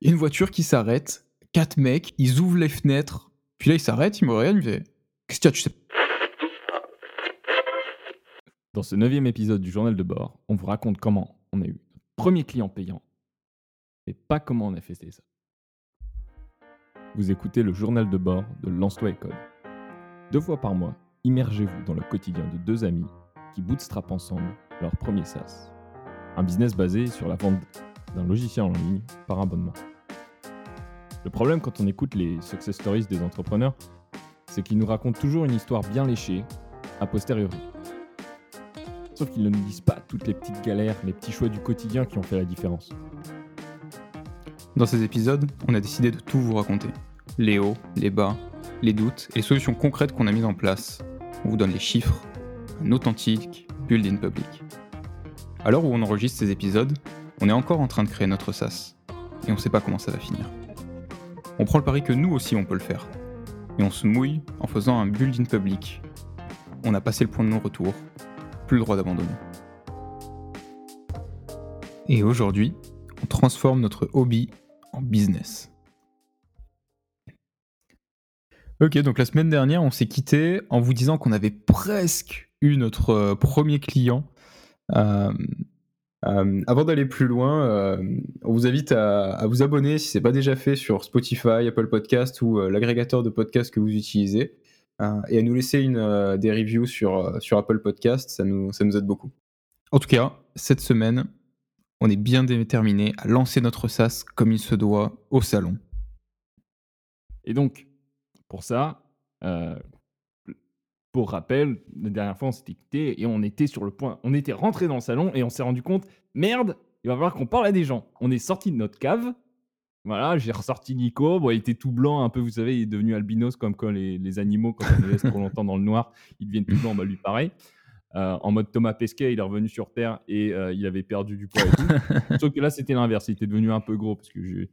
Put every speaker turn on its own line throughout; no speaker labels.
il y a une voiture qui s'arrête, quatre mecs, ils ouvrent les fenêtres, puis là ils s'arrêtent, ils me regardent, ils me disent Qu'est-ce que tu sais
Dans ce neuvième épisode du journal de bord, on vous raconte comment on a eu notre premier client payant, et pas comment on a fait ça. Vous écoutez le journal de bord de Lance-toi et Code. Deux fois par mois, immergez-vous dans le quotidien de deux amis qui bootstrapent ensemble leur premier SaaS. Un business basé sur la vente d'un logiciel en ligne par abonnement. Le problème quand on écoute les success stories des entrepreneurs, c'est qu'ils nous racontent toujours une histoire bien léchée, a posteriori. Sauf qu'ils ne nous disent pas toutes les petites galères, les petits choix du quotidien qui ont fait la différence.
Dans ces épisodes, on a décidé de tout vous raconter. Les hauts, les bas, les doutes et les solutions concrètes qu'on a mises en place. On vous donne les chiffres, un authentique build in public. À l'heure où on enregistre ces épisodes, on est encore en train de créer notre SaaS. Et on ne sait pas comment ça va finir. On prend le pari que nous aussi on peut le faire. Et on se mouille en faisant un build in public. On a passé le point de non-retour. Plus le droit d'abandonner. Et aujourd'hui, on transforme notre hobby en business. Ok, donc la semaine dernière, on s'est quitté en vous disant qu'on avait presque eu notre euh, premier client. Euh, euh, avant d'aller plus loin, on vous invite à, vous abonner si ce n'est pas déjà fait sur Spotify, Apple Podcast ou l'agrégateur de podcasts que vous utilisez. et à nous laisser une, des reviews sur, sur Apple Podcast, ça nous, ça nous aide beaucoup. En tout cas, cette semaine, on est bien déterminé à lancer notre SaaS comme il se doit au salon.
Et donc, pour ça, euh, pour rappel, la dernière fois, on s'était quitté et on était sur le point. On était rentré dans le salon et on s'est rendu compte merde, il va falloir qu'on parle à des gens. On est sorti de notre cave. Voilà, j'ai ressorti Nico. Bon, il était tout blanc, un peu, vous savez, il est devenu albinos comme quand les, animaux, quand on les laisse trop longtemps dans le noir, ils deviennent tout blancs. Bah, lui, pareil. Euh, en mode Thomas Pesquet, il est revenu sur Terre et euh, il avait perdu du poids et tout. Sauf que là, c'était l'inverse. Il était devenu un peu gros parce que je,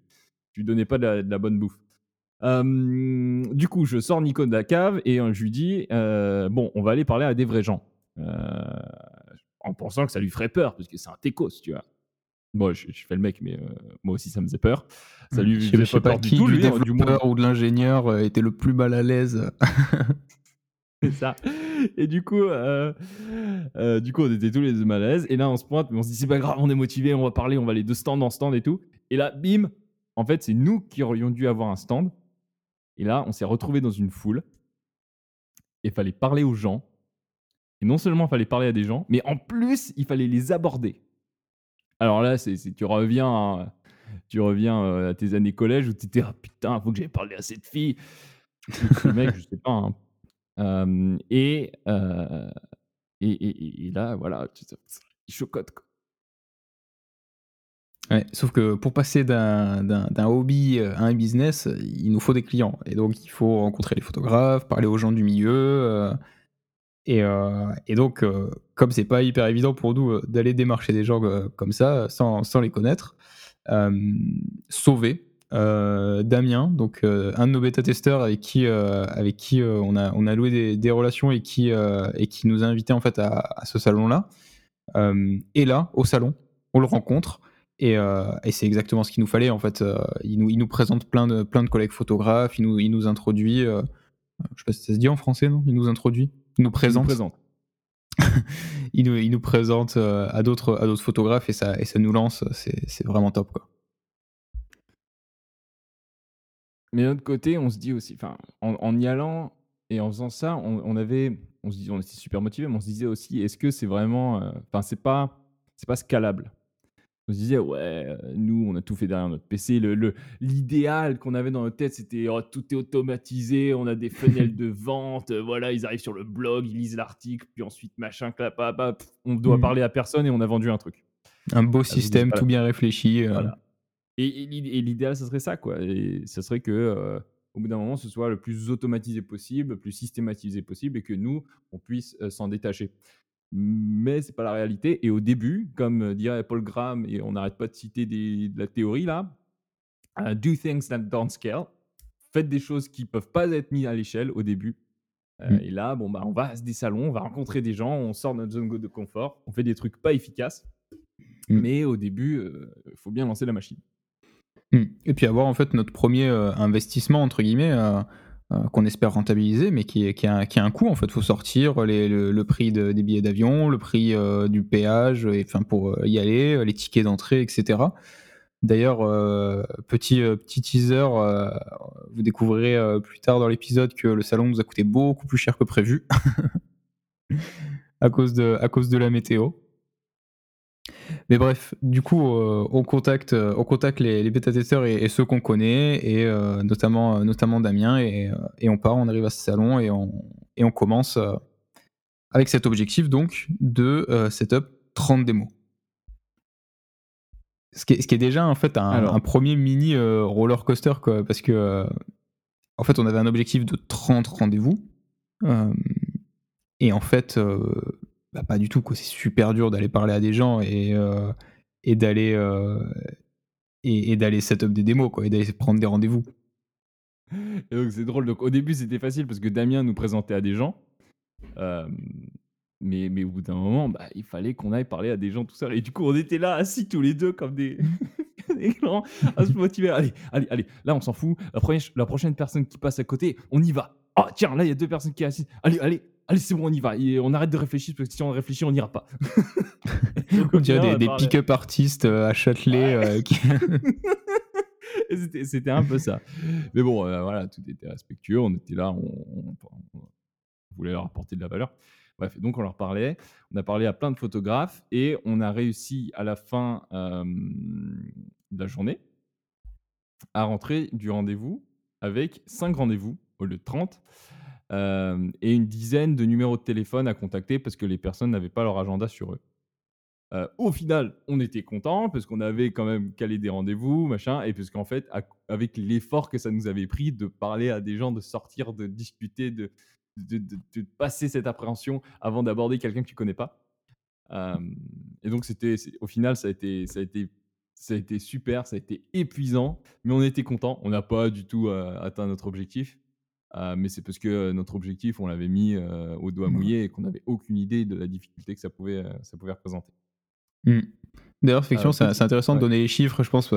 je lui donnais pas de la bonne bouffe du coup, je sors Nico de la cave et je lui dis Bon, on va aller parler à des vrais gens. en pensant que ça lui ferait peur, parce que c'est un techos, tu vois. Bon, je, fais le mec, mais moi aussi, ça me faisait peur. Ça
lui je faisait pas, peur qui, du tout, lui, hein, du ou de l'ingénieur était le plus mal à l'aise.
c'est ça. Et du coup, du coup, on était tous les deux mal à l'aise. Et là, on se pointe, mais on se dit C'est pas grave, on est motivé, on va parler, on va aller de stand en stand et tout. Et là, bim En fait, c'est nous qui aurions dû avoir un stand. Et là, on s'est retrouvé dans une foule. Et fallait parler aux gens. Et non seulement il fallait parler à des gens, mais en plus, il fallait les aborder. Alors là, c'est, tu reviens, à, tu reviens euh, à tes années collège où tu étais ah, putain, faut que j'aille parler à cette fille. Le mec, je sais pas. Hein. Euh, et, euh, et, là, voilà, il chocotte. Quoi
sauf que pour passer d'un hobby à un business, il nous faut des clients. Et donc, il faut rencontrer les photographes, parler aux gens du milieu. Euh, et, euh, et, donc, euh, comme c'est pas hyper évident pour nous d'aller démarcher des gens comme ça, sans, sans les connaître, sauver Damien, donc un de nos bêta-testeurs avec qui, avec qui on, a, on a loué des, relations et qui, et qui nous a invités en fait à ce salon-là, et là, au salon, on le rencontre. Euh, et, c'est exactement ce qu'il nous fallait. En fait, euh, il, nous, il nous présente plein de, plein de collègues photographes. Il nous, il nous introduit. Euh, je sais pas si ça se dit en français, non? Il nous introduit. Il nous présente. Il nous, il, nous, présente à d'autres à d'autres photographes et ça et ça nous lance. C'est vraiment top quoi.
Mais d'un autre côté, on se dit aussi, enfin, en, y allant et en faisant ça, on, avait, on se dit, on était super motivé, mais on se disait aussi, est-ce que c'est vraiment, enfin, c'est pas, c'est pas scalable? On se disait, ouais, nous, on a tout fait derrière notre PC. L'idéal le, qu'on avait dans notre tête, c'était oh, tout est automatisé, on a des fenêtres de vente, voilà, ils arrivent sur le blog, ils lisent l'article, puis ensuite, machin, clap, on doit mmh. parler à personne et on a vendu un truc.
Un beau système, tout bien réfléchi. Euh.
Et, l'idéal, ce serait ça, quoi. Et ce serait que, euh, au bout d'un moment, ce soit le plus automatisé possible, le plus systématisé possible, et que nous, on puisse euh, s'en détacher mais c'est pas la réalité. Et au début, comme dirait Paul Graham, et on n'arrête pas de citer de la théorie là, euh, do things that don't scale. Faites des choses qui peuvent pas être mises à l'échelle au début. Euh, mmh. Et là, bon bah, on va à des salons, on va rencontrer des gens, on sort de notre zone de confort, on fait des trucs pas efficaces, mmh. mais au début, il euh, faut bien lancer la machine.
Mmh. Et puis avoir en fait notre premier investissement entre guillemets qu'on espère rentabiliser, mais qui, a, un coût en fait. Il faut sortir le, prix de, des billets d'avion, le prix du péage, et, enfin pour y aller, les tickets d'entrée, etc. D'ailleurs, petit, teaser, vous découvrirez plus tard dans l'épisode que le salon nous a coûté beaucoup plus cher que prévu à cause de la météo. Mais bref, du coup, euh, on contacte, euh, on contacte les, les bêta-testeurs et, ceux qu'on connaît, et euh, notamment, notamment Damien, et, et, on part, on arrive à ce salon et on, et on commence avec cet objectif donc de setup 30 démos. Ce qui, est, ce qui est déjà en fait un, un premier mini roller coaster, quoi, parce que en fait, on avait un objectif de 30 rendez-vous. et en fait, bah, pas du tout. C'est super dur d'aller parler à des gens et, euh, et d'aller euh, et, d'aller setup des démos, quoi, et d'aller prendre des rendez-vous.
Et donc c'est drôle. Donc au début c'était facile parce que Damien nous présentait à des gens. mais, mais au bout d'un moment, bah, il fallait qu'on aille parler à des gens tout seul. Et du coup, on était là assis tous les deux comme des, grands à se motiver. Allez, allez, allez. Là, on s'en fout. La, la prochaine personne qui passe à côté, on y va. Oh, tiens, là, il y a deux personnes qui sont assises. Allez, allez, allez, c'est bon, on y va. Et on arrête de réfléchir parce que si on réfléchit, on n'ira pas.
on dirait des, pick-up artistes euh, à Châtelet. Euh,
c'était un peu ça. Mais bon, euh, voilà, tout était respectueux. On était là, on, voulait leur apporter de la valeur. Bref, donc on leur parlait. On a parlé à plein de photographes et on a réussi à la fin de la journée à rentrer du rendez-vous avec 5 rendez-vous au lieu de 30 et une dizaine de numéros de téléphone à contacter parce que les personnes n'avaient pas leur agenda sur eux. au final, on était content parce qu'on avait quand même calé des rendez-vous, machin, et parce qu'en fait, avec l'effort que ça nous avait pris de parler à des gens, de sortir, de discuter, de, passer cette appréhension avant d'aborder quelqu'un que tu connais pas. et donc, c'était, au final, ça a, été, ça, a été, ça a été super, ça a été épuisant, mais on était content. On n'a pas du tout atteint notre objectif. Euh, mais c'est parce que notre objectif, on l'avait mis au doigt mouillé et qu'on n'avait aucune idée de la difficulté que ça pouvait, ça pouvait représenter.
Mmh. D'ailleurs, effectivement, c'est intéressant de donner les chiffres, je pense,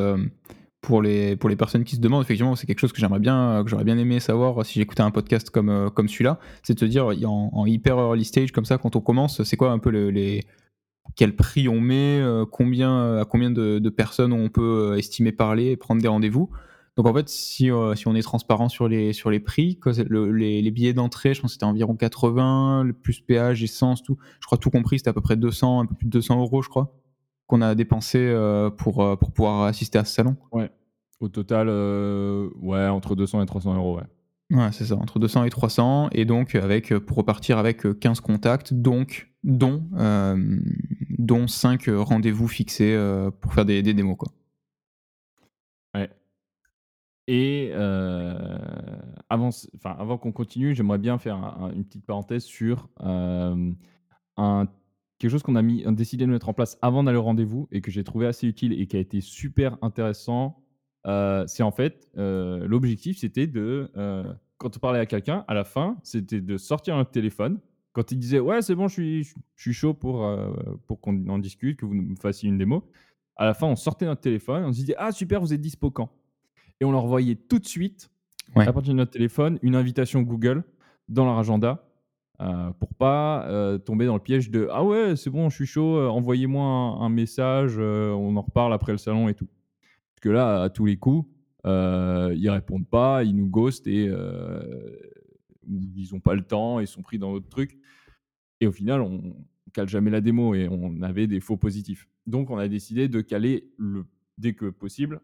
pour, les, pour les personnes qui se demandent. Effectivement, c'est quelque chose que j'aimerais bien, que j'aurais bien aimé savoir si j'écoutais un podcast comme, comme celui-là. C'est de se dire, en, en, hyper early stage, comme ça, quand on commence, c'est quoi un peu les. Quel prix on met, combien, à combien de, de, personnes on peut estimer parler et prendre des rendez-vous? Donc en fait, si, euh, si on est transparent sur les, sur les prix, les, billets d'entrée, je pense que c'était environ 80, le plus péage, essence, tout. Je crois tout compris, c'était à peu près 200, un peu plus de 200 euros, je crois, qu'on a dépensé euh, pour, euh, pour pouvoir assister à ce salon.
Ouais. Au total, ouais, entre 200 et 300 euros, ouais.
Ouais, c'est ça, entre 200 et 300, et donc avec, pour repartir avec 15 contacts, donc, dont, dont 5 rendez-vous fixés pour faire des, des démos, quoi.
Et avant, enfin, avant qu'on continue, j'aimerais bien faire une petite parenthèse sur un, quelque chose qu'on a, mis, décidé de mettre en place avant d'aller au rendez-vous et que j'ai trouvé assez utile et qui a été super intéressant. c'est en fait, l'objectif, c'était de, quand on parlait à quelqu'un, à la fin, c'était de sortir un téléphone. Quand il disait Ouais, c'est bon, je suis, chaud pour, pour qu'on en discute, que vous me fassiez une démo. À la fin, on sortait notre téléphone, on se disait Ah, super, vous êtes dispo quand? Et on leur envoyait tout de suite, à partir de notre téléphone, une invitation Google dans leur agenda euh, pour pas euh, tomber dans le piège de Ah ouais, c'est bon, je suis chaud, euh, envoyez-moi un, message, euh, on en reparle après le salon et tout. Parce que là, à tous les coups, ils répondent pas, ils nous ghostent et ils n'ont pas le temps, ils sont pris dans d'autres trucs. Et au final, on cale jamais la démo et on avait des faux positifs. Donc, on a décidé de caler le, dès que possible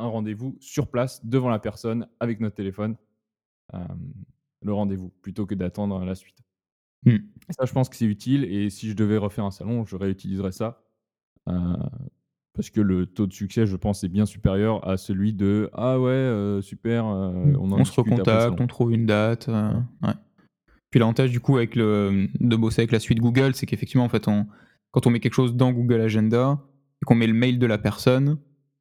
un rendez-vous sur place devant la personne avec notre téléphone, le rendez-vous, plutôt que d'attendre la suite. Mmh. Ça, je pense que c'est utile et si je devais refaire un salon, je réutiliserais ça. parce que le taux de succès, je pense, est bien supérieur à celui de Ah ouais, super, mmh.
on, on se recontacte, on trouve une date. ouais. Puis l'avantage du coup avec le, de bosser avec la suite Google, c'est qu'effectivement, en fait, on, quand on met quelque chose dans Google Agenda et qu'on met le mail de la personne,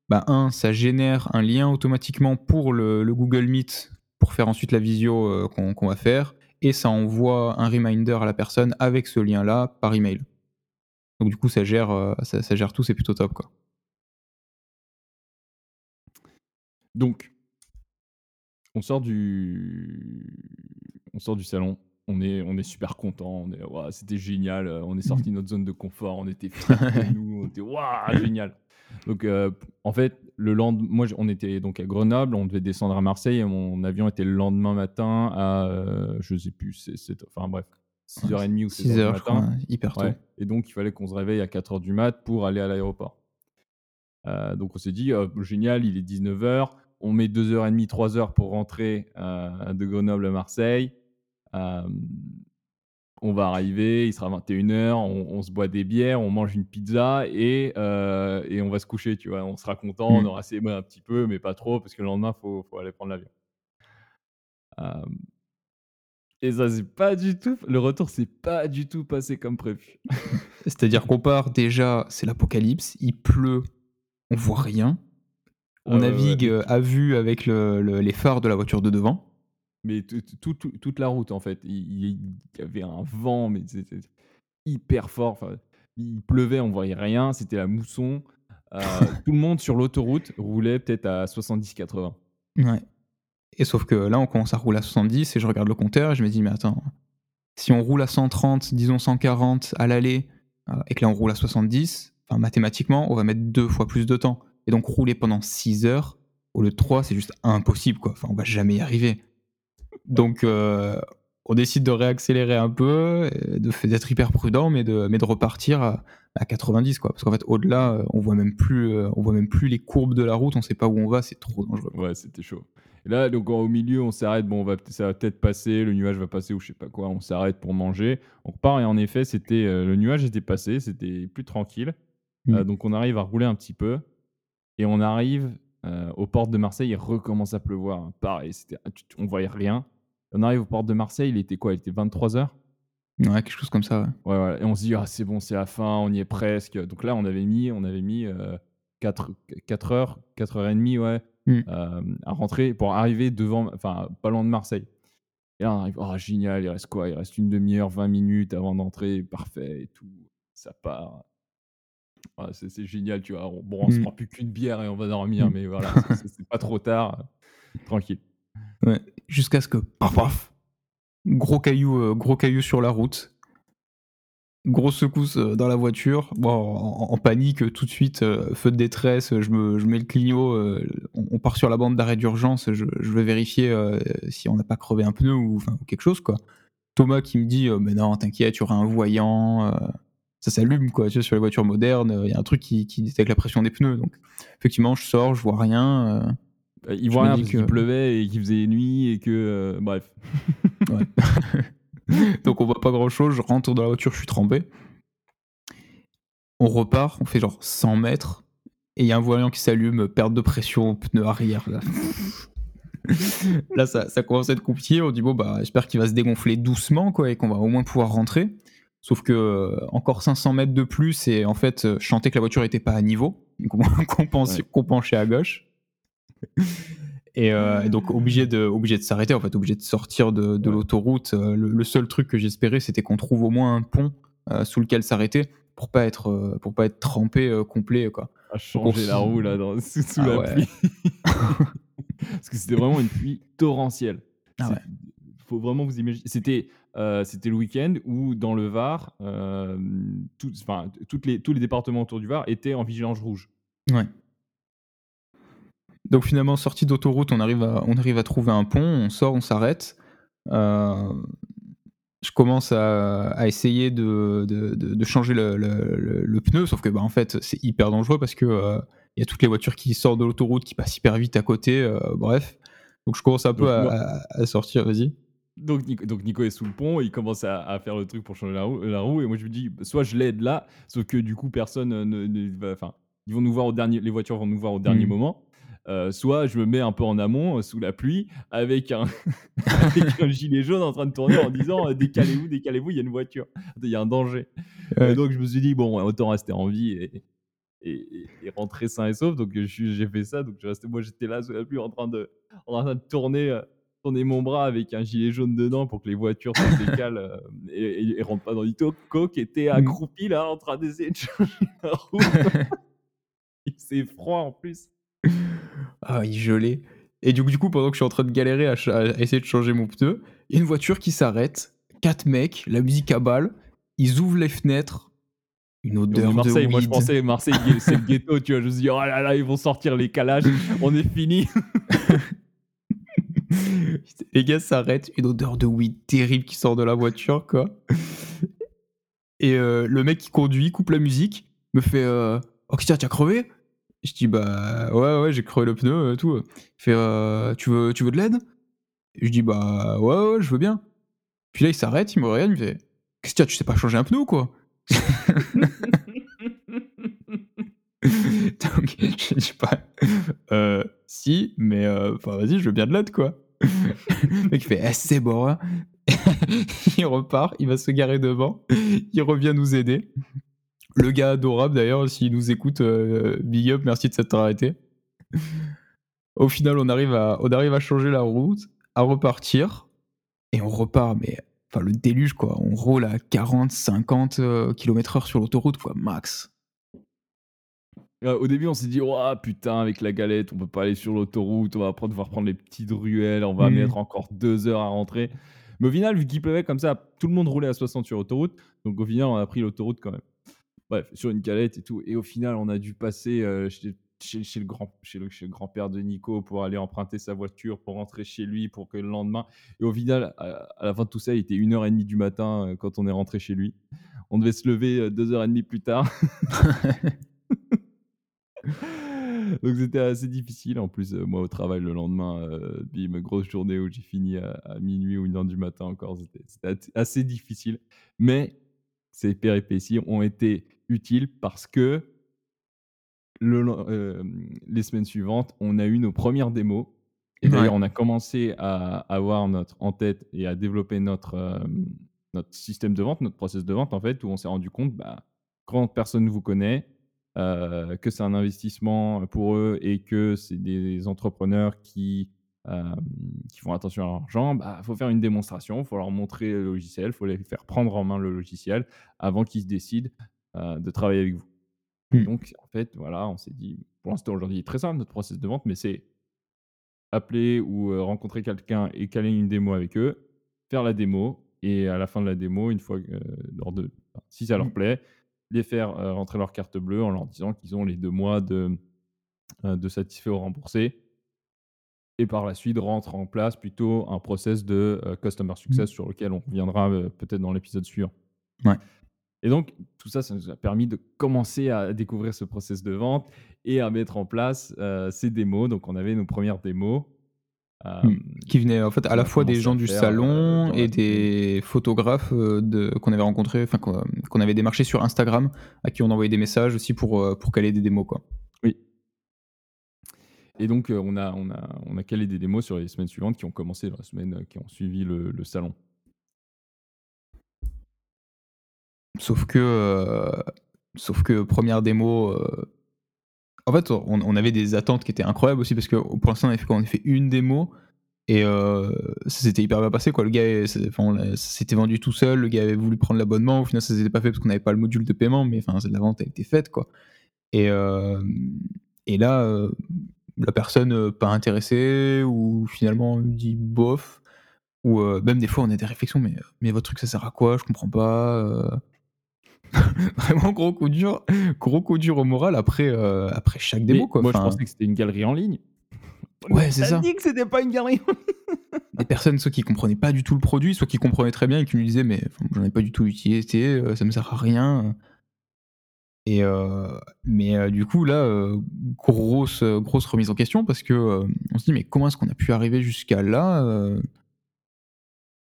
bah, un, ça génère un lien automatiquement pour le, Google Meet pour faire ensuite la visio euh, qu'on va faire, et ça envoie un reminder à la personne avec ce lien-là par email. Donc du coup, ça gère, euh, ça, gère tout, c'est plutôt top. Quoi.
Donc, on sort du, on sort du salon. On est, on est super content. On est, ouah, c'était génial. On est sorti de notre zone de confort. On était nous. On était, waouh, génial. Donc, euh, en fait, le lendemain, moi, on était donc à Grenoble. On devait descendre à Marseille. Et mon avion était le lendemain matin à, euh, je sais plus, c'est, c'est- enfin bref, 6h30 ou 7h
6
du
heures, je
matin.
crois, hyper tôt.
Ouais. Et donc, il fallait qu'on se réveille à 4h du mat pour aller à l'aéroport. Euh, donc, on s'est dit, euh, génial, il est 19h. On met 2h30, 3h pour rentrer euh, de Grenoble à Marseille. Euh, on va arriver, il sera 21h, on, on se boit des bières, on mange une pizza et, euh, et on va se coucher, tu vois. On sera content, on
Mm.
aura assez un petit peu, mais pas trop, parce que le lendemain, il faut, faut aller prendre l'avion. Euh, et ça, c'est pas du tout. Le retour, c'est pas du tout passé comme prévu.
C'est-à-dire qu'on part déjà, c'est l'apocalypse, il pleut, on voit rien. On
ouais,
navigue
ouais.
euh, à vue avec le- le- les phares de la voiture de devant.
Mais tout- tout- tout- toute la route, en fait, il, il y avait un vent, mais c'était hyper fort. Enfin, il pleuvait, on voyait rien, c'était la mousson. Euh, tout le monde sur l'autoroute roulait peut-être à 70-80.
Ouais. Et sauf que là, on commence à rouler à 70 et je regarde le compteur et je me dis, mais attends, si on roule à 130, disons 140 à l'aller, euh, et que là on roule à 70, enfin, mathématiquement, on va mettre deux fois plus de temps. Et donc rouler pendant 6 heures, au lieu de 3, c'est juste impossible, quoi. Enfin, on va jamais y arriver. Donc, euh, on décide de réaccélérer un peu, d'être hyper prudent, mais de, mais de repartir à, à 90, quoi. Parce qu'en fait, au-delà, euh, on voit même plus, euh, on voit même plus les courbes de la route, on sait pas où on va, c'est trop dangereux.
Ouais, c'était chaud. Et là, donc au milieu, on s'arrête. Bon, on va, ça va peut-être passer, le nuage va passer ou je sais pas quoi. On s'arrête pour manger. On repart et en effet, c'était le nuage était passé, c'était plus tranquille. Euh,
Mm.
donc on arrive à rouler un petit peu et on arrive euh, aux portes de Marseille. Il recommence à pleuvoir. Pareil, on voyait rien. On arrive aux portes de Marseille. Il était quoi? Il était 23 h
Ouais, quelque chose comme ça, ouais.
Ouais, ouais. Et on se dit, ah, c'est bon, c'est la fin, on y est presque. Donc là, on avait mis, on avait mis euh, 4, 4 heures, 4 heures et demie, ouais,
Mm.
euh, à rentrer pour arriver devant, enfin, pas loin de Marseille. Et là, on arrive, oh, génial, il reste quoi? Il reste une demi-heure, 20 minutes avant d'entrer, parfait et tout. Ça part. C'est c'est génial, tu vois. On- Bon, on se
Mm.
prend plus qu'une bière et on va dormir,
Mm.
mais voilà, c'est- c'est c'est pas trop tard. Tranquille.
Ouais. Jusqu'à ce que, paf, paf, gros caillou, euh, gros caillou sur la route, grosse secousse euh, dans la voiture, bon, en, en panique euh, tout de suite, euh, feu de détresse, je, me, je mets le clignot, euh, on, on part sur la bande d'arrêt d'urgence, je, je vais vérifier euh, si on n'a pas crevé un pneu ou, enfin, ou quelque chose quoi. Thomas qui me dit, euh, mais non, t'inquiète, tu auras un voyant, euh, ça s'allume quoi, tu vois, sur les voitures modernes, il y a un truc qui, qui détecte la pression des pneus, donc effectivement je sors, je vois rien. euh,
Euh, Il voit rien parce qu'il pleuvait et qu'il faisait nuit et que. euh, bref.
Donc on voit pas grand chose, je rentre dans la voiture, je suis trempé. On repart, on fait genre 100 mètres, et il y a un voyant qui s'allume, perte de pression, pneu arrière. Là, Là, ça, ça commence à être compliqué, on dit bon bah j'espère qu'il va se dégonfler doucement quoi, et qu'on va au moins pouvoir rentrer. Sauf que euh, encore 500 mètres de plus, et en fait, euh, je sentais que la voiture était pas à niveau, qu'on
Ouais.
penchait à gauche. Et, euh, et donc obligé de, obligé de s'arrêter, en fait, obligé de sortir de, de
Ouais.
l'autoroute. Le, le seul truc que j'espérais, c'était qu'on trouve au moins un pont euh, sous lequel s'arrêter pour pas être, pour pas être trempé euh, complet, quoi.
à changer la roue là dans, sous, sous
Ah
la
ouais.
pluie. Parce que c'était vraiment une pluie torrentielle.
Ah.
Faut vraiment vous imaginer. C'était euh, c'était le week-end où dans le Var, euh, tout- enfin, toutes les, tous les départements autour du Var étaient en vigilance rouge.
Ouais. Donc finalement, sortie d'autoroute, on arrive à, on arrive à trouver un pont, on sort, on s'arrête. Euh, je commence à, à essayer de, de- de- de changer le, le- le- le pneu, sauf que bah, en fait, c'est hyper dangereux parce que il y a toutes les voitures qui sortent de l'autoroute, qui passent hyper vite à côté, bref. Donc je commence un peu
Donc,
à- à sortir, vas-y.
Donc Nico, donc Nico est sous le pont, il commence à, à faire le truc pour changer la roue, la roue, et moi je me dis, soit je l'aide là, sauf que du coup personne euh, ne, va, enfin, ils vont nous voir au dernier, les voitures vont nous voir au dernier
Mm.
moment. Euh, soit je me mets un peu en amont, euh, sous la pluie, avec un, avec un gilet jaune en train de tourner en disant euh, décalez-vous, décalez-vous, il y a une voiture, il y a un danger.
Ouais.
Donc je me suis dit bon, autant rester en vie et, et, rentrer sain et sauf. Donc j'ai fait ça. Donc je restais, moi j'étais là sous la pluie en train de, en train de tourner, tourner mon bras avec un gilet jaune dedans pour que les voitures se décalent euh, et, et, et rentrent pas dans l'ito. Coq était accroupi là en train d'essayer de changer la roue. Il- C'est froid en plus.
Ah, il gelait. Et du coup, du coup, pendant que je suis en train de galérer à, essayer de changer mon pneu, il y a une voiture qui s'arrête. Quatre mecs, la musique à balle. Ils ouvrent les fenêtres. Une odeur
Marseille,
de
moi je pensais Marseille c'est le ghetto, tu vois. Je me suis dit, oh là là, ils vont sortir les calages, on est fini.
les gars s'arrêtent. Une odeur de weed terrible qui sort de la voiture, quoi. Et euh, le mec qui conduit coupe la musique, me fait euh, Oh, Christian, tu as crevé? Je dis Bah ouais, ouais, j'ai crevé le pneu, euh, tout. Il fait euh, tu, veux, tu veux de l'aide? Je dis Bah ouais, ouais, je veux bien. Puis là, il s'arrête, il me regarde, il me fait Christian, tu sais pas changer un pneu quoi? Donc, je dis pas euh, Si, mais euh, enfin, vas-y, je veux bien de l'aide, quoi. le mec il fait Eh, c'est bon, hein. il repart, il va se garer devant, il revient nous aider. Le gars adorable d'ailleurs, s'il nous écoute, euh, big up, merci de s'être arrêté. Au final, on arrive, à, on arrive à changer la route, à repartir, et on repart, mais enfin le déluge quoi. On roule à 40, 50 km/h sur l'autoroute, quoi, max.
Euh, Au début, on s'est dit, oh putain, avec la galette, on peut pas aller sur l'autoroute, on va prendre- devoir prendre les petites ruelles, on va
Mhm.
mettre encore deux heures à rentrer. Mais au final, vu qu'il pleuvait comme ça, tout le monde roulait à 60 sur l'autoroute. Donc au final, on a pris l'autoroute quand même. Bref, sur une galette et tout. Et au final, on a dû passer euh, chez, chez- chez le grand, chez le, chez le grand-père de Nico pour aller emprunter sa voiture, pour rentrer chez lui, pour que le lendemain. Et au final, à, à la fin de tout ça, il était 1h30 du matin euh, quand on est rentré chez lui. On devait se lever euh, 2h30 plus tard. Donc c'était assez difficile. En plus, euh, moi au travail le lendemain, euh, bim, grosse journée où j'ai fini à, à minuit ou une heure du matin encore. C'était assez difficile. Mais ces péripéties ont été utiles parce que le, len- euh, les semaines suivantes, on a eu nos premières démos. Et d'ailleurs, on a commencé à avoir notre en tête et à développer notre, euh, notre système de vente, notre process de vente, en fait, où on s'est rendu compte, bah, quand personne ne vous connaît, euh, que c'est un investissement pour eux et que c'est des entrepreneurs qui, euh, qui font attention à leur argent, il bah, faut faire une démonstration, il faut leur montrer le logiciel, il faut les faire prendre en main le logiciel avant qu'ils se décident euh, de travailler avec vous.
Hmm.
Donc, en fait, voilà, on s'est dit, pour l'instant, aujourd'hui, très simple notre process de vente, mais c'est appeler ou rencontrer quelqu'un et caler une démo avec eux, faire la démo, et à la fin de la démo, une fois que, lors de, si ça leur
Mm.
plaît, les faire euh, rentrer leur carte bleue en leur disant qu'ils ont les deux mois de, euh, de satisfait ou remboursé. Et par la suite, rentre en place plutôt un process de euh, customer success sur lequel on reviendra peut-être dans l'épisode suivant.
Ouais.
Et donc, tout ça, ça nous a permis de commencer à découvrir ce process de vente et à mettre en place euh, ces démos. Donc, on avait nos premières démos. Euh,
Mm. Qui venaient en fait à la fois des gens du
faire, euh,
salon
dans
et des photographes euh, de, qu'on avait rencontrés, enfin qu'on qu'on avait démarché sur Instagram, à qui on envoyait des messages aussi pour, euh, pour caler des démos. Quoi.
Oui. Et donc, euh, on, a, on, a, on a calé des démos sur les semaines suivantes qui ont commencé dans la semaine euh, qui ont suivi le, le salon.
Sauf que, euh, sauf que première démo, euh, en fait, on, avait des attentes qui étaient incroyables aussi parce que pour l'instant, on avait fait, une démo et euh, ça s'était hyper bien passé. Le gars, s'était vendu tout seul. Le gars avait voulu prendre l'abonnement. Au final, ça s'était pas fait parce qu'on n'avait pas le module de paiement, mais enfin, la vente a été faite. Euh, et là, euh, la personne pas intéressée ou finalement dit bof. Ou même des fois, on a des réflexions, mais votre truc, ça sert à quoi? Je comprends pas. Vraiment gros coup dur, gros coup dur au moral après, euh, après chaque démo. Quoi.
moi,
Enfin,
je pensais que c'était une galerie en ligne.
Ouais, c'est ça.
dit que c'était pas une galerie en ligne.
des personnes soit qui comprenaient pas du tout le produit, soit qui comprenaient très bien et qui nous disaient mais j'en ai pas du tout utilisé, euh, ça me sert à rien. Et euh, mais euh, du coup là, euh, grosse grosse remise en question parce que euh, on se dit mais comment est-ce qu'on a pu arriver jusqu'à là euh,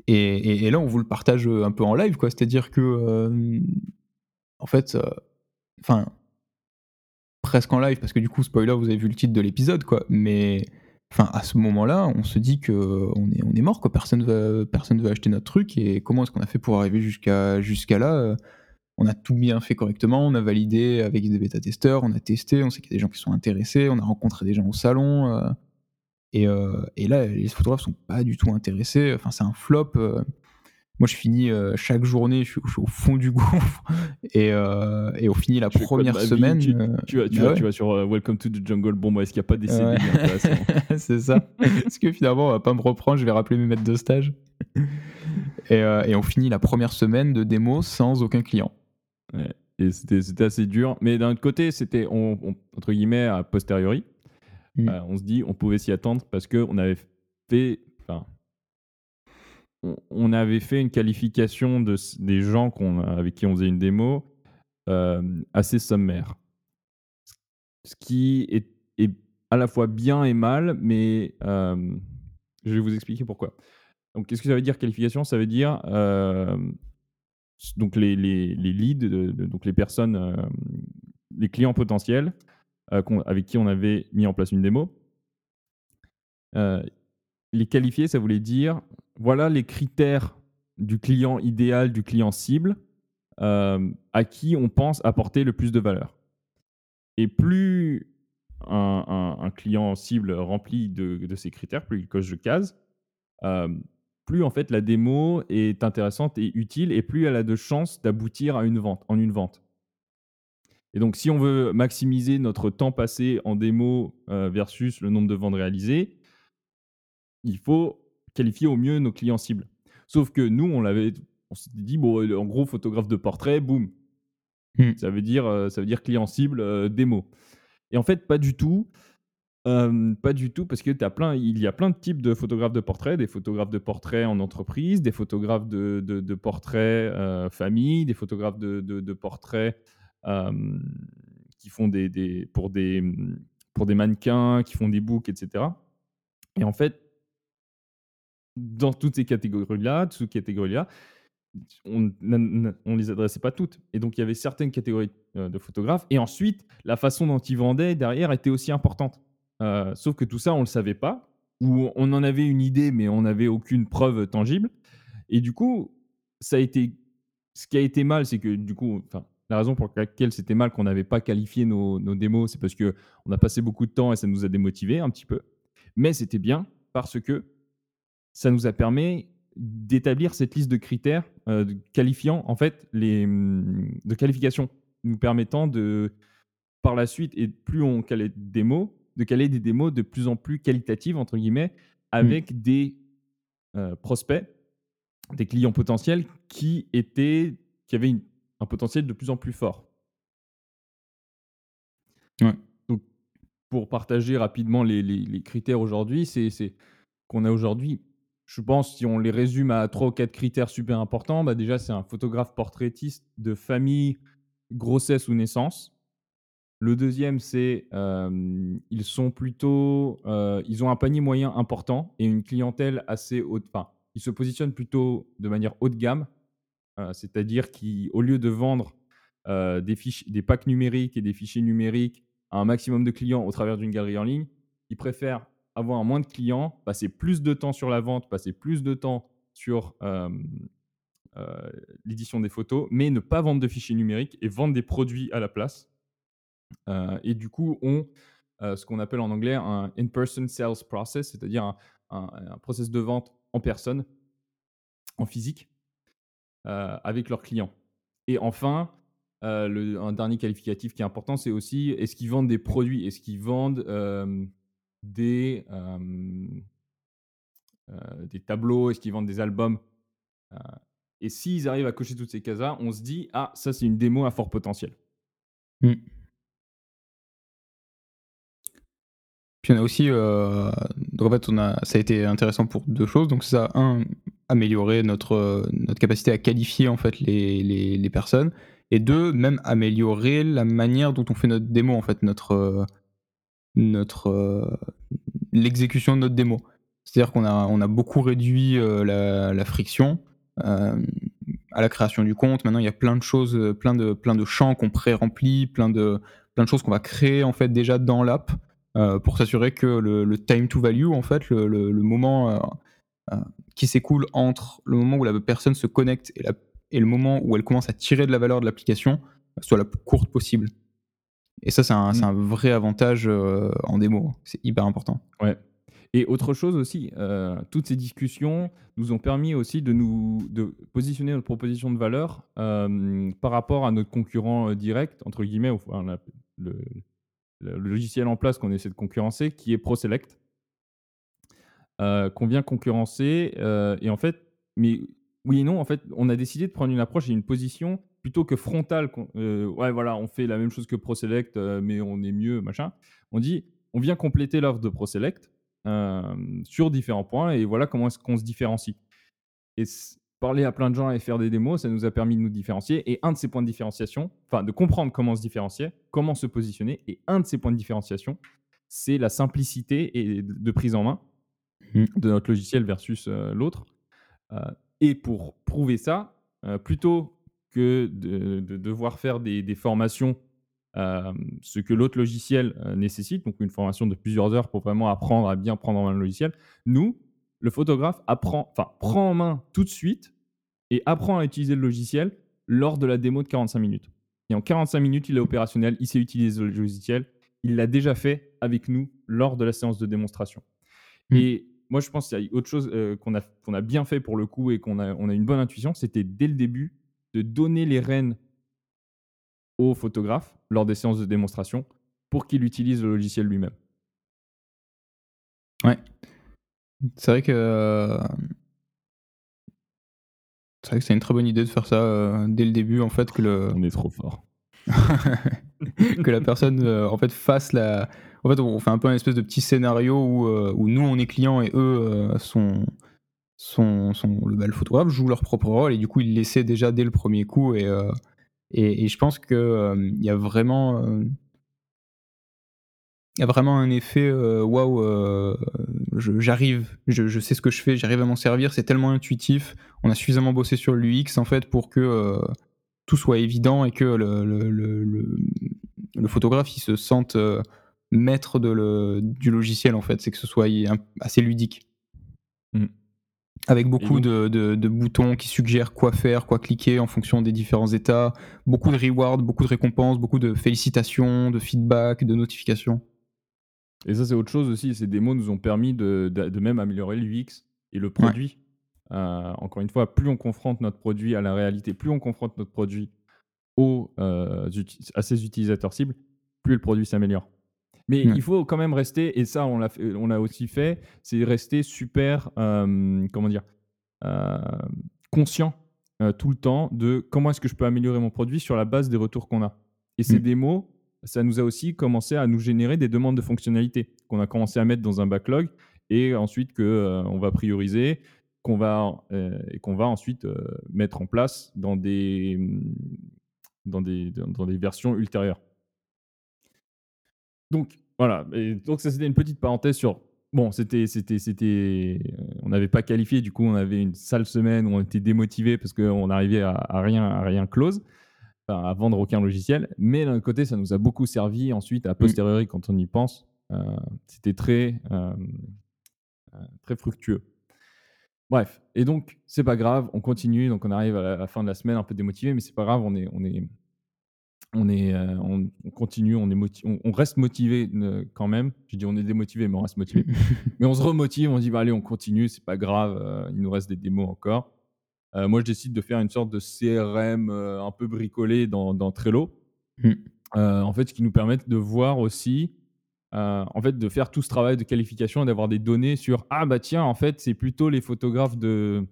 et, et- et là on vous le partage un peu en live quoi, c'est-à-dire que euh, en fait, euh, enfin presque en live parce que du coup spoiler vous avez vu le titre de l'épisode quoi, mais enfin à ce moment-là on se dit que on est mort quoi, personne va personne va acheter notre truc et comment est-ce qu'on a fait pour arriver jusqu'à jusqu'à là euh, on a tout bien fait correctement, on a validé avec des bêta-testeurs, on a testé, on sait qu'il y a des gens qui sont intéressés, on a rencontré des gens au salon, euh, et, là, les photographes sont pas du tout intéressés, enfin c'est un flop. Moi, je finis euh, chaque journée, je suis, au fond du gouffre. Et, euh, et on finit la première semaine.
tu, vas, tu, bah vas, sur Welcome to the Jungle. Bon, bah, est-ce qu'il n'y a pas d'essai ouais.
C'est ça. Est-ce que finalement, on va pas me reprendre Je vais rappeler mes maîtres de stage? et, et, on finit la première semaine de démo sans aucun client.
Ouais. Et c'était assez dur. Mais d'un autre côté, c'était, entre guillemets, a posteriori. Mm. on se dit, on pouvait s'y attendre parce qu'on avait fait. On, avait fait une qualification de, des gens avec qui on faisait une démo euh, assez sommaire. Ce qui est, est, à la fois bien et mal, mais euh, je vais vous expliquer pourquoi. Donc, qu'est-ce que ça veut dire qualification? Ça veut dire euh, donc les, les, les leads, donc les personnes, les clients potentiels avec qui on avait mis en place une démo. les qualifier, ça voulait dire voilà les critères du client idéal, du client cible, euh, à qui on pense apporter le plus de valeur. Et plus un, client cible remplit de, ces critères, plus il coche de cases, euh, plus en fait la démo est intéressante et utile, et plus elle a de chances d'aboutir à une vente, en une vente. Et donc, si on veut maximiser notre temps passé en démo euh, versus le nombre de ventes réalisées, il faut qualifier au mieux nos clients cibles. Sauf que nous, on l'avait, on s'était dit, bon, en gros, photographe de portrait, boum. Hmm. Ça, veut dire, euh, ça veut dire client cible, euh, démo. Et en fait, pas du tout. Euh, pas du tout, parce que as plein, il y a plein de types de photographes de portrait, des photographes de portrait en entreprise, des photographes de, de, de portrait famille, des photographes de, de portrait qui font des, des, pour, des, pour des mannequins, qui font des books, etc. Et en fait, dans toutes ces catégories-là, toutes ces catégories-là, on ne les adressait pas toutes. Et donc, il y avait certaines catégories euh, de photographes. Et ensuite, la façon dont ils vendaient derrière était aussi importante. Euh, sauf que tout ça, on ne le savait pas. Ou on en avait une idée, mais on n'avait aucune preuve tangible. Et du coup, ça a été. Ce qui a été mal, c'est que du coup, enfin, la raison pour laquelle c'était mal qu'on n'avait pas qualifié nos, nos démos, c'est parce qu'on a passé beaucoup de temps et ça nous a démotivé un petit peu. Mais c'était bien parce que ça nous a permis d'établir cette liste de critères euh, qualifiant en fait les mmh, de qualification nous permettant de par la suite et plus on calait des mots de caler des démos de plus en plus qualitatives entre guillemets mmh. avec des euh, prospects des clients potentiels qui étaient qui avaient un potentiel de plus en plus fort donc pour partager rapidement les, les, les critères aujourd'hui c'est qu'on a aujourd'hui je pense, si on les résume à trois ou quatre critères super importants, bah déjà, c'est un photographe portraitiste de famille, grossesse ou naissance. Le deuxième, c'est euh, ils sont plutôt, ils ont un panier moyen important et une clientèle assez haute. Enfin, ils se positionnent plutôt de manière haut de gamme, euh, c'est-à-dire qu'au lieu de vendre des, fiches, des packs numériques et des fichiers numériques à un maximum de clients au travers d'une galerie en ligne, ils préfèrent avoir moins de clients, passer plus de temps sur la vente, passer plus de temps sur euh, euh, l'édition des photos, mais ne pas vendre de fichiers numériques et vendre des produits à la place. Euh, et du coup, on ce qu'on appelle en anglais un in-person sales process, c'est-à-dire un, process de vente en personne, en physique, avec leurs clients. Et enfin, un dernier qualificatif qui est important, c'est aussi est-ce qu'ils vendent des produits, est-ce qu'ils vendent des, des tableaux Est-ce qu'ils vendent des albums Et s'ils arrivent à cocher toutes ces cases-là, on se dit Ah, ça, c'est une démo à fort potentiel. Mmh.
Puis on a aussi, donc en fait, on a, ça a été intéressant pour deux choses. Donc ça, un, améliorer notre, notre capacité à qualifier en fait les, les, les, personnes, et deux, même améliorer la manière dont on fait notre démo en fait, notre notre euh, l'exécution de notre démo. C'est-à-dire qu'on a, on a beaucoup réduit euh, la, friction euh, à la création du compte. Maintenant, il y a plein de choses, plein de, plein de champs qu'on pré-remplit, plein de, plein de choses qu'on va créer en fait déjà dans l'app pour s'assurer que le, time to value, en fait, le, le, moment qui s'écoule entre le moment où la personne se connecte et, la, et le moment où elle commence à tirer de la valeur de l'application soit la plus courte possible. Et ça, c'est un, mmh. un, vrai avantage euh, en démo. C'est hyper important.
Ouais. Et autre chose aussi, euh, toutes ces discussions nous ont permis aussi de nous de positionner notre proposition de valeur euh, par rapport à notre concurrent direct, entre guillemets, enfin, la- le, le logiciel en place qu'on essaie de concurrencer, qui est ProSelect, qu'on vient concurrencer. et en fait, mais oui et non, en fait, on a décidé de prendre une approche et une position plutôt que frontale. qu'on- euh, ouais, voilà, on fait la même chose que ProSelect, euh, mais on est mieux, machin. On dit, on vient compléter l'offre de ProSelect euh, sur différents points et voilà comment est-ce qu'on se différencie. Et parler à plein de gens et faire des démos, ça nous a permis de nous différencier. Et un de ces points de différenciation, enfin de comprendre comment se différencier, comment se positionner, et un de ces points de différenciation, c'est la simplicité et de prise en main
Mhm.
de notre logiciel versus l'autre. Et pour prouver ça, plutôt que de, de devoir faire des, des formations, euh, ce que l'autre logiciel euh, nécessite, donc une formation de plusieurs heures pour vraiment apprendre à bien prendre en main le logiciel, nous, le photographe apprend, enfin, prend en main tout de suite et apprend à utiliser le logiciel lors de la démo de 45 minutes. Et en 45 minutes, il est opérationnel, il sait utiliser le logiciel, il l'a déjà fait avec nous lors de la séance de démonstration.
Mm.
Et moi, je pense qu'il y a autre chose euh, qu'on a, qu'on a bien fait pour le coup et qu'on a, on a une bonne intuition, c'était dès le début de donner les rênes au photographe lors des séances de démonstration pour qu'il utilise le logiciel lui-même.
C'est vrai que. euh, C'est vrai que c'est une très bonne idée de faire ça euh, dès le début, en fait, que le.
On est trop fort.
que la personne euh, en fait fasse la en fait on fait un peu un espèce de petit scénario où, euh, où nous on est clients et eux sont sont le, bah, le photographe joue leur propre rôle et du coup ils l'essaient déjà dès le premier coup et euh, et, je pense que euh, il y a vraiment euh, il y a vraiment un effet euh, waouh euh, je- j'arrive je, je sais ce que je fais j'arrive à m'en servir c'est tellement intuitif on a suffisamment bossé sur l'UX en fait pour que euh, tout soit évident et que le, le, le, photographe il se sente euh, maître de du logiciel en fait, c'est que ce soit assez ludique.
Mm.
Avec beaucoup de, de- de boutons qui suggèrent quoi faire, quoi cliquer en fonction des différents états, beaucoup de rewards, beaucoup de récompenses, beaucoup de félicitations, de feedback, de notifications.
Et ça, c'est autre chose aussi. Ces démos nous ont permis de, même améliorer l'UX et le produit. Euh, encore une fois, plus on confronte notre produit à la réalité, plus on confronte notre produit aux, euh, à ses utilisateurs cibles, plus le produit s'améliore. Mais
Ouais.
il faut quand même rester, et ça, on l'a fait- on l'a aussi fait, c'est rester super, euh, comment dire, euh, conscient euh, tout le temps de comment est-ce que je peux améliorer mon produit sur la base des retours qu'on a. Et ces
Mm.
démos, ça nous a aussi commencé à nous générer des demandes de fonctionnalités qu'on a commencé à mettre dans un backlog et ensuite euh, on va prioriser, qu'on va et qu'on va ensuite mettre en place dans des dans des dans des versions ultérieures. Donc voilà, et donc ça c'était une petite parenthèse sur bon, c'était c'était c'était euh, on n'avait pas qualifié. Du coup, on avait une sale semaine où on était démotivé parce qu'on arrivait à, à rien à rien close. Enfin, à vendre aucun logiciel, mais d'un autre côté, ça nous a beaucoup servi ensuite à posteriori quand on y pense. Euh, C'était très, euh, très fructueux. Bref, et donc c'est pas grave, on continue, donc on arrive à la, à la fin de la semaine un peu démotivé, mais c'est pas grave, on est, on est, on est, euh, on, on continue, on est moti- on, on reste motivé euh, quand même. J'ai dit on est démotivé, mais on reste motivé. mais on se remotive, on dit bah, allez, on continue, c'est pas grave, euh, il nous reste des démos encore. Moi, je décide de faire une sorte de CRM un peu bricolé dans, dans Trello.
Mm.
Euh, en fait, ce qui nous permet de voir aussi, en fait, de faire tout ce travail de qualification et d'avoir des données sur ah bah tiens, en fait, c'est plutôt les photographes de,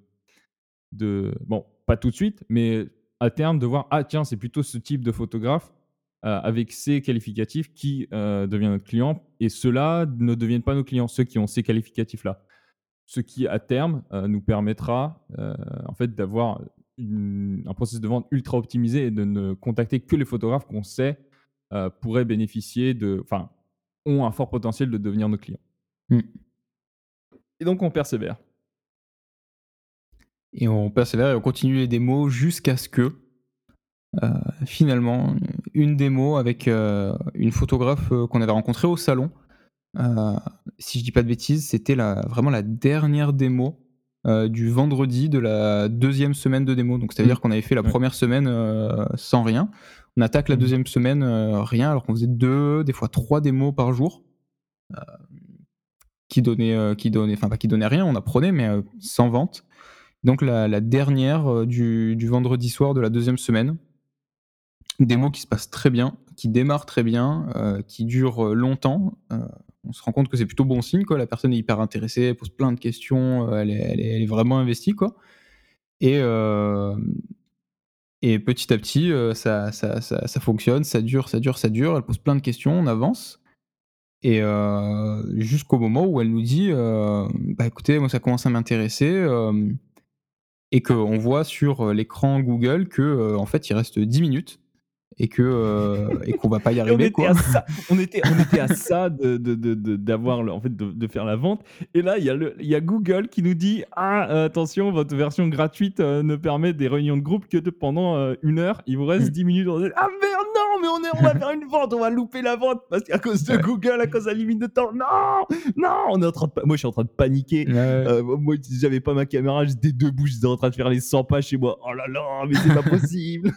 de bon, pas tout de suite, mais à terme de voir ah tiens, c'est plutôt ce type de photographe euh, avec ces qualificatifs qui euh, devient notre client et ceux-là ne deviennent pas nos clients, ceux qui ont ces qualificatifs-là ce qui à terme euh, nous permettra en fait d'avoir un processus de vente ultra optimisé et de ne contacter que les photographes qu'on sait pourraient bénéficier de, enfin, ont un fort potentiel de devenir nos clients.
Mm.
Et donc on persévère.
Et on persévère et on continue les démos jusqu'à ce que euh, finalement une démo avec euh, une photographe euh, qu'on avait rencontrée au salon. si je dis pas de bêtises, c'était la, vraiment la dernière démo du vendredi de la deuxième semaine de démo. Donc c'est-à-dire
Mm.
qu'on avait fait la première semaine sans rien. On attaque la
Mhm.
deuxième semaine rien alors qu'on faisait deux, des fois trois démos par jour. Qui donnait, euh, qui donnait, enfin pas qui donnait rien, on apprenait, mais euh, sans vente. Donc la, dernière euh, du, vendredi soir de la deuxième semaine. Démo qui se passe très bien, qui démarre très bien, euh, qui dure euh, longtemps. On se rend compte que c'est plutôt bon signe, quoi. La personne est hyper intéressée, elle pose plein de questions, elle, est, vraiment investie, quoi. Et, et petit à petit, ça, fonctionne, ça dure, ça dure, ça dure. Elle pose plein de questions, on avance. Et jusqu'au moment où elle nous dit Bah écoutez, moi ça commence à m'intéresser. Et qu'on voit sur euh, l'écran Google que euh, en fait il reste 10 minutes et que euh, et qu'on va pas y
Et on
arriver
était
quoi.
à ça, on était, on était à ça de, d'avoir en fait de, de faire la vente. Et là, il y a le, il y a Google qui nous dit ah euh, attention, votre version gratuite euh, ne permet des réunions de groupe que de- pendant euh, une heure. Il vous reste
Mm.
10 minutes. On dit, ah merde non, mais on est, on va faire une vente, on va louper la vente parce qu'à cause de. Google, à cause de la limite de temps. Non, non, on est en train de, moi je suis en train de paniquer. Moi, j'avais pas ma caméra, j'étais debout, j'étais en train de faire les 100 pas chez moi. Oh là là, mais c'est pas possible.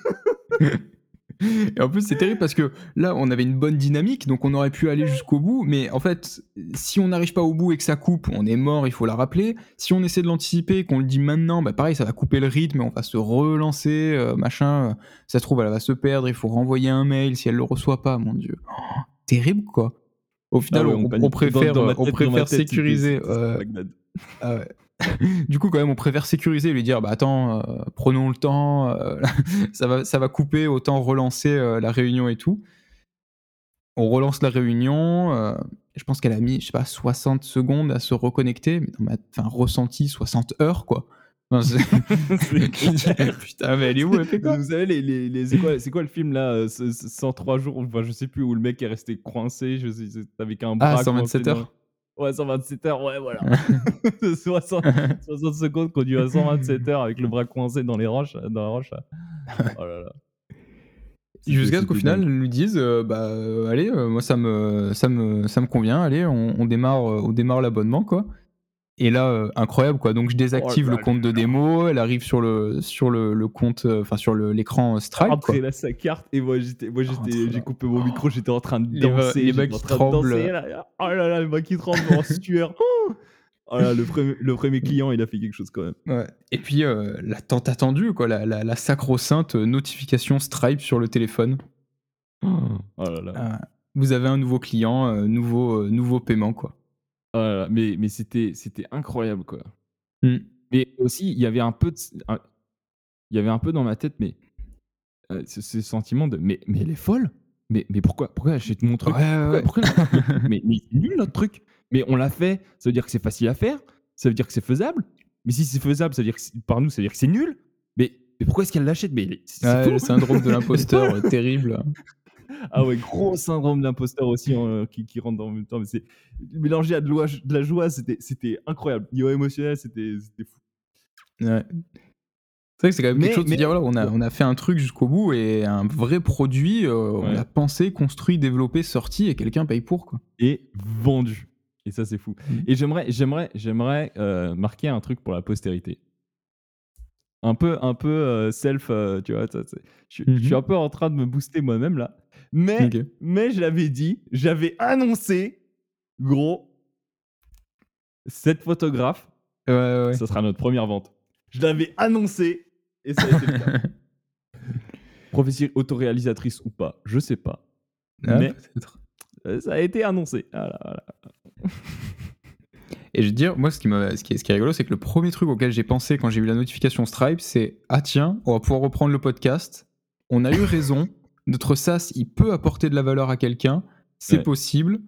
Et en plus, c'est terrible parce que là, on avait une bonne dynamique, donc on aurait pu aller jusqu'au bout. Mais en fait, si on n'arrive pas au bout et que ça coupe, on est mort, il faut la rappeler. Si on essaie de l'anticiper et qu'on le dit maintenant, bah pareil, ça va couper le rythme et on va se relancer, euh, machin. Ça se trouve, elle va se perdre, il faut renvoyer un mail si elle le reçoit pas, mon dieu. Oh, terrible, quoi. Au final,
Ah ouais,
on, préfère, on préfère
tête,
sécuriser. euh, ah ouais. du coup, quand même, on préfère sécuriser et lui dire bah attends, euh, prenons le temps, euh, ça, va, ça va couper, autant relancer euh, la réunion et tout. On relance la réunion. je pense qu'elle a mis, je sais pas, 60 secondes à se reconnecter, mais ma enfin, ressenti, 60 heures, quoi. Enfin, Putain, mais elle est où Elle fait quoi
Vous savez, les, les, les- c'est, quoi, c'est quoi le film là euh, ce- ce 103 jours enfin, Je sais plus où le mec est resté coincé je sais, avec un bras.
Ah, 127
coincé dans-
heures
Ouais, 127 heures, ouais, voilà. 60, 60 secondes conduit à 127 heures avec le bras coincé dans les roches. Dans la roche. Oh là là.
Jusqu'à ce qu'au final, ils nous disent euh, bah euh, allez, euh, moi ça me, ça me, ça me convient, allez, on, on démarre, euh, on démarre l'abonnement quoi. Et là, euh, incroyable quoi. Donc je désactive
Oh là
le compte de démo, elle arrive sur le, sur le, le compte, euh, enfin sur le- l'écran Stripe quoi.
Après là, sa carte, et moi j'étais, moi j'étais,
trop
j'ai coupé mon micro, j'étais en train de
Les
danser,
les
j'étais
mains
en
qui tremblent.
oh là là, les mains qui tremblent en sueur. Oh Oh là, le premier, le premier client, il a fait quelque chose quand même.
Ouais. Et puis euh, la tant attendue quoi, la, la, la sacro-sainte notification Stripe sur le téléphone.
Oh là là.
Ah, vous avez un nouveau client, euh, nouveau, euh, nouveau paiement quoi.
Oh là là, mais, mais c'était, c'était incroyable quoi.
Hmm.
Mais aussi, il y avait un peu de, un- il y avait un peu dans ma tête, mais euh, ce, ce sentiment de, mais, mais elle est folle. Mais, mais pourquoi, pourquoi achète mon truc?
Ouais, ouais,
Pourquoi-
ouais.
pourquoi elle- mais, mais c'est nul notre truc. Mais on l'a fait, ça veut dire que c'est facile à faire, ça veut dire que c'est faisable. Mais si c'est faisable, ça veut dire que par nous, ça veut dire que c'est nul. Mais, mais pourquoi est-ce qu'elle l'achète? Mais c'est
le syndrome de l'imposteur, terrible.
Ah ouais, gros syndrome d'imposteur aussi hein, qui, qui rentre en même temps. Mais c'est mélangé à de, loi- de la joie, c'était, c'était incroyable. Niveau émotionnel, c'était, c'était fou.
Ouais. C'est vrai que c'est quand même
Mais-
quelque chose de
mais-
dire voilà, on a, on a fait un truc jusqu'au bout et un vrai produit, euh, on l'a pensé, construit, développé, sorti et quelqu'un paye pour quoi.
et vendu. Et ça, c'est fou.
Mhm.
Et j'aimerais, j'aimerais, j'aimerais euh, marquer un truc pour la postérité. Un peu, un peu euh, self, tu vois. ça, je, je suis
Mhm.
un peu en train de me booster moi-même là. Mais, mais je l'avais dit, j'avais annoncé, gros, cette photographe,
Ouais, ouais, ouais.
ça sera notre première vente. Je l'avais annoncé et ça a été le cas. Prophétie autoréalisatrice ou pas, je sais pas.
Ah,
mais euh, ça a été annoncé. Voilà, voilà.
Et je veux dire, moi, ce qui, ce qui, est, ce qui est rigolo, c'est que le premier truc auquel j'ai pensé quand j'ai vu la notification Stripe, c'est Ah tiens, on va pouvoir reprendre le podcast. On a eu raison. Notre SaaS, il peut apporter de la valeur à quelqu'un. C'est
Ouais.
possible.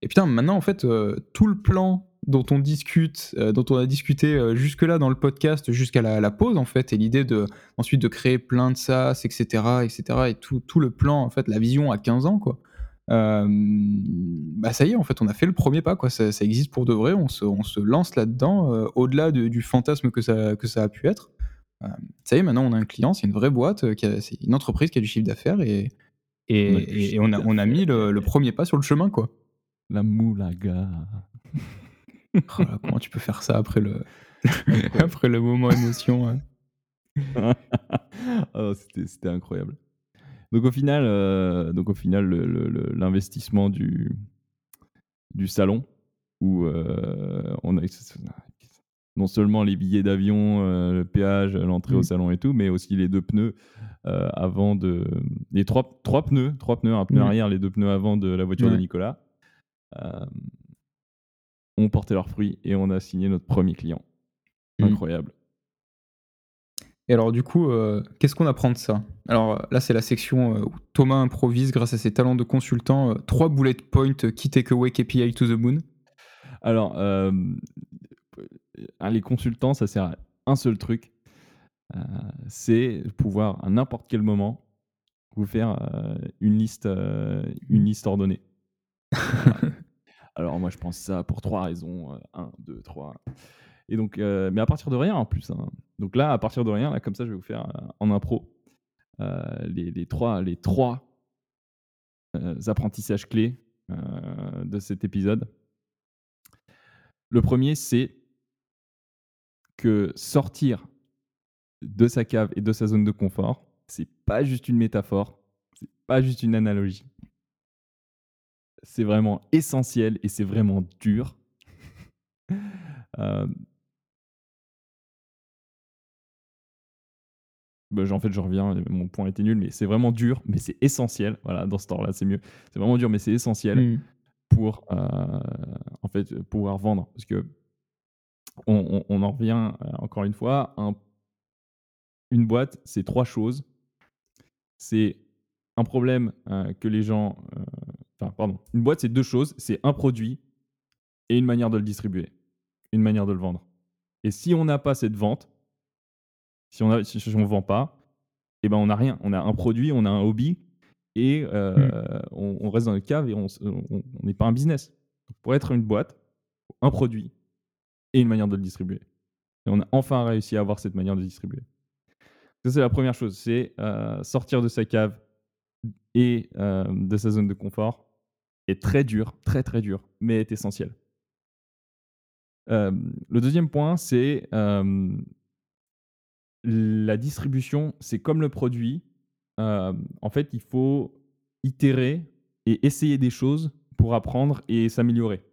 Et putain, maintenant, en fait, euh, tout le plan dont on discute, euh, dont on a discuté euh, jusque-là dans le podcast, jusqu'à la, la pause, en fait, et l'idée de ensuite de créer plein de SaaS, etc., etc., et tout, tout le plan, en fait, la vision à 15 ans, quoi. Bah ça y est, en fait, on a fait le premier pas, quoi. Ça, ça existe pour de vrai. On se, on se lance là-dedans, au-delà de- du fantasme que ça, que ça a pu être. Euh, ça y est, maintenant, on a un client, c'est une vraie boîte, euh, qui a- c'est une entreprise qui a du chiffre d'affaires et, et,
On a du
et- et
chiffre
on, a, on a mis le, premier pas sur le chemin, quoi.
La moulaga.
Oh là, comment tu peux faire ça après le, après le moment émotion hein.
Ah, c'était, c'était incroyable. Donc au final, euh, donc au final le- le- le- l'investissement du, du salon, où on a non seulement les billets d'avion, le péage, l'entrée au
Mmh.
salon et tout, mais aussi les 2 pneus, avant de les 3 3 pneus 3 pneus, 1 pneu
Mmh.
arrière, les 2 pneus avant de la voiture de. Nicolas, hem, ont porté leurs fruits et on a signé notre 1er client.
Mmh.
Incroyable.
Et alors du coup, qu'est-ce qu'on apprend de ça? Alors, là, c'est la section, où Thomas improvise grâce à ses talents de consultant, 3 bullet points key takeaway KPI to the moon.
Alors, hem, ah, les consultants, ça sert à un seul truc, heu, c'est pouvoir à n'importe quel moment vous faire, heu, une liste, une liste ordonnée. Alors moi, je pense ça pour 3 raisons, heu, 1-2-3 et donc mais à partir de rien en plus, hein. Donc là, à partir de rien, là, comme ça, je vais vous faire, en impro, les les 3 les 3 heu, apprentissages clés, de cet épisode. Le 1er, c'est que sortir de sa cave et de sa zone de confort, c'est pas juste une métaphore, c'est pas juste une analogie. C'est vraiment essentiel et c'est vraiment dur. Hem Bah, en fait, je reviens, mon point était nul, mais c'est vraiment dur, mais c'est essentiel. Voilà, dans cet ordre-là, c'est mieux. C'est vraiment dur, mais c'est essentiel
Mmh.
pour, heu, en fait, pouvoir vendre. Parce qu'on on on en revient, heu, encore une fois, un une boîte, c'est 3 choses. C'est un problème, heu, que les gens, heu enfin, pardon, une boîte, c'est 2 choses, c'est un produit et une manière de le distribuer, une manière de le vendre et si on n'a pas cette vente si on si on vend pas et ben, on a rien. On a un produit, on a un hobby et
Mmh.
on on reste dans notre cave et on n'est pas un business. Pour être une boîte, un produit et une manière de le distribuer et on a enfin réussi à avoir cette manière de distribuer. Ça, c'est la 1re chose, c'est, heu, sortir de sa cave et hem, de sa zone de confort est très dur, très, très dur, mais est essentiel. Hem, le 2e point, c'est, la distribution, c'est comme le produit. En fait, il faut itérer et essayer des choses pour apprendre et s'améliorer.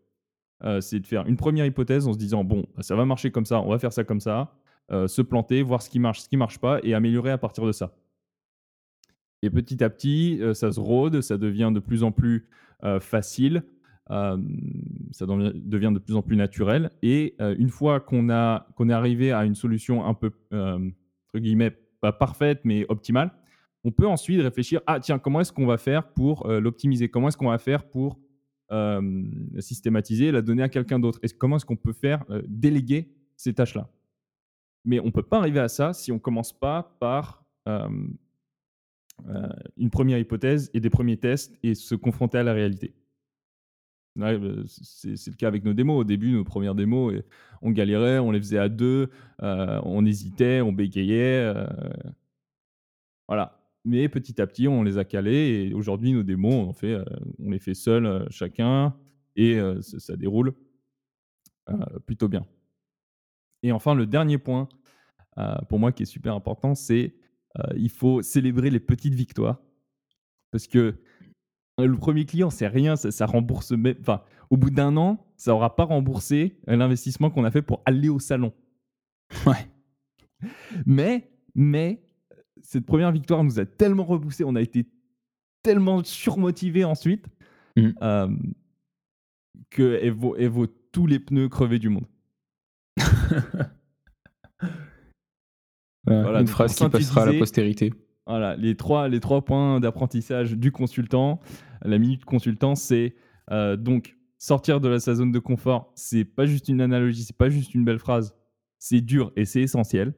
Heu, c'est de faire une 1re hypothèse en se disant: «Bon, ça va marcher comme ça, on va faire ça comme ça», heu, se planter, voir ce qui marche, ce qui marche pas et améliorer à partir de ça. Et petit à petit, heu, ça se rôde, ça devient de plus en plus, facile, ça devient de plus en plus naturel et une fois qu'on a qu'on est arrivé à une solution un peu, entre guillemets, pas «parfaite» mais optimale, on peut ensuite réfléchir: «Ah tiens, comment est-ce qu'on va faire pour, l'optimiser? Comment est-ce qu'on va faire pour, systématiser et la donner à quelqu'un d'autre? Est-ce comment est-ce qu'on peut faire, heu, déléguer ces tâches-là?» mais on peut pas arriver à ça si on commence pas par, heu, une 1re hypothèse et des 1ers tests et se confronter à la réalité. C'est le cas avec nos démos. Au début, nos 1res démos et on galérait, on les faisait à 2, heu, on hésitait, on bégayait, voilà, mais petit à petit, on les a calés et aujourd'hui, nos démos, on en fait, heu, on les fait seuls, heu, chacun et heu, ça ça déroule, plutôt bien. Et enfin, le dernier point, pour moi qui est super important, c'est, il faut célébrer les petites victoires parce que le 1er client, c'est rien, ça ça rembourse même enfin, au bout d'1 an, ça aura pas remboursé l'investissement qu'on a fait pour aller au salon.
Ouais.
Mais mais cette 1re victoire nous a tellement reboosté, on a été tellement surmotivés ensuite,
Mmh.
hem, qu'elle vaut elle vaut tous les pneus crevés du monde. Voilà,
une phrase qui passera à la postérité.
voilà, les 3 les 3 points d'apprentissage du consultant. La minute consultant, c'est, heu, donc sortir de la sa zone de confort, c'est pas juste une analogie, c'est pas juste une belle phrase, c'est dur et c'est essentiel.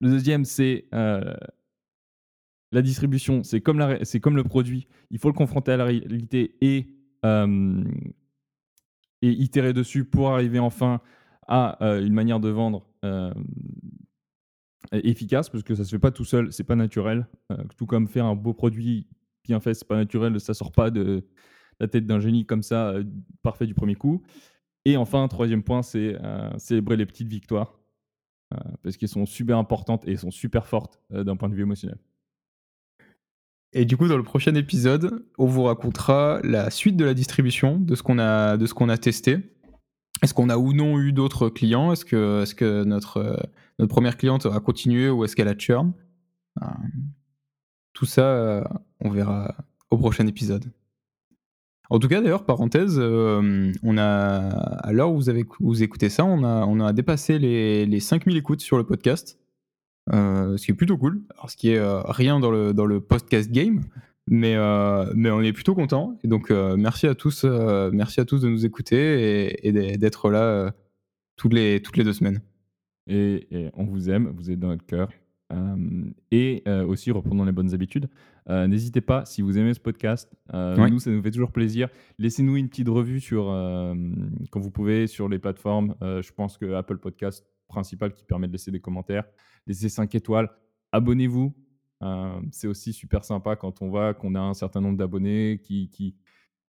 Le 2e, c'est, heu la distribution, c'est comme le produit, il faut le confronter à la réalité et et itérer dessus pour arriver enfin à, heu, une manière de vendre, efficace parce que ça se fait pas tout seul, c'est pas naturel, tout comme faire un beau produit bien fait, c'est pas naturel, ça sort pas de la tête d'un génie comme ça, parfait du 1er coup. Et enfin, 3e point, c'est, célébrer les petites victoires, parce qu'elles sont super importantes et sont super fortes, heu, d'un point de vue émotionnel.
Et du coup, dans le prochain épisode, on vous racontera la suite de la distribution de ce qu'on a, de ce qu'on a testé. Est-ce qu'on a ou non eu d'autres clients? Est-ce que, est que notre, notre première cliente a continué ou est-ce qu'elle a churn? Euh, Tout ça, euh, on verra au prochain épisode. En tout cas, d'ailleurs, parenthèse, euh, on a, à l'heure où vous, écoutez ça, on a, dépassé les, les 5000 écoutes sur le podcast. ce qui est plutôt cool. Alors, ce qui est rien dans le, podcast game, mais, on est plutôt content. Donc, merci, à tous, merci à tous de nous écouter et, d'être là toutes les deux semaines.
Et, on vous aime, vous êtes dans notre cœur. et aussi, reprenons les bonnes habitudes. N'hésitez pas, si vous aimez ce podcast, nous, ça nous fait toujours plaisir. Laissez-nous une petite revue sur, quand vous pouvez sur les plateformes. je pense que Apple Podcast principal qui permet de laisser des commentaires. Laissez 5 étoiles. Abonnez-vous. c'est aussi super sympa quand on voit qu'on a un certain nombre d'abonnés qui, qui,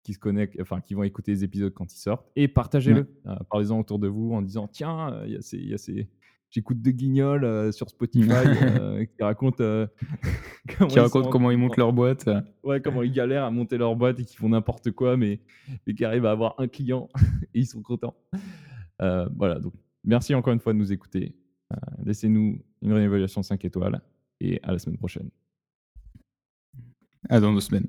qui se connectent, enfin qui vont écouter les épisodes quand ils sortent. Et partagez-le. Parlez-en autour de vous en disant tiens, il y a ces, y a ces j'écoute de guignols euh, sur Spotify euh, qui racontent, euh,
comment, qui ils comment ils montent leur boîte.
Ouais, comment ils galèrent à monter leur boîte et qui font n'importe quoi, mais, mais, qui arrivent à avoir un client et ils sont contents. voilà, donc merci encore une fois de nous écouter. Laissez-nous une réévaluation 5 étoiles et à la semaine prochaine.
À dans deux semaines.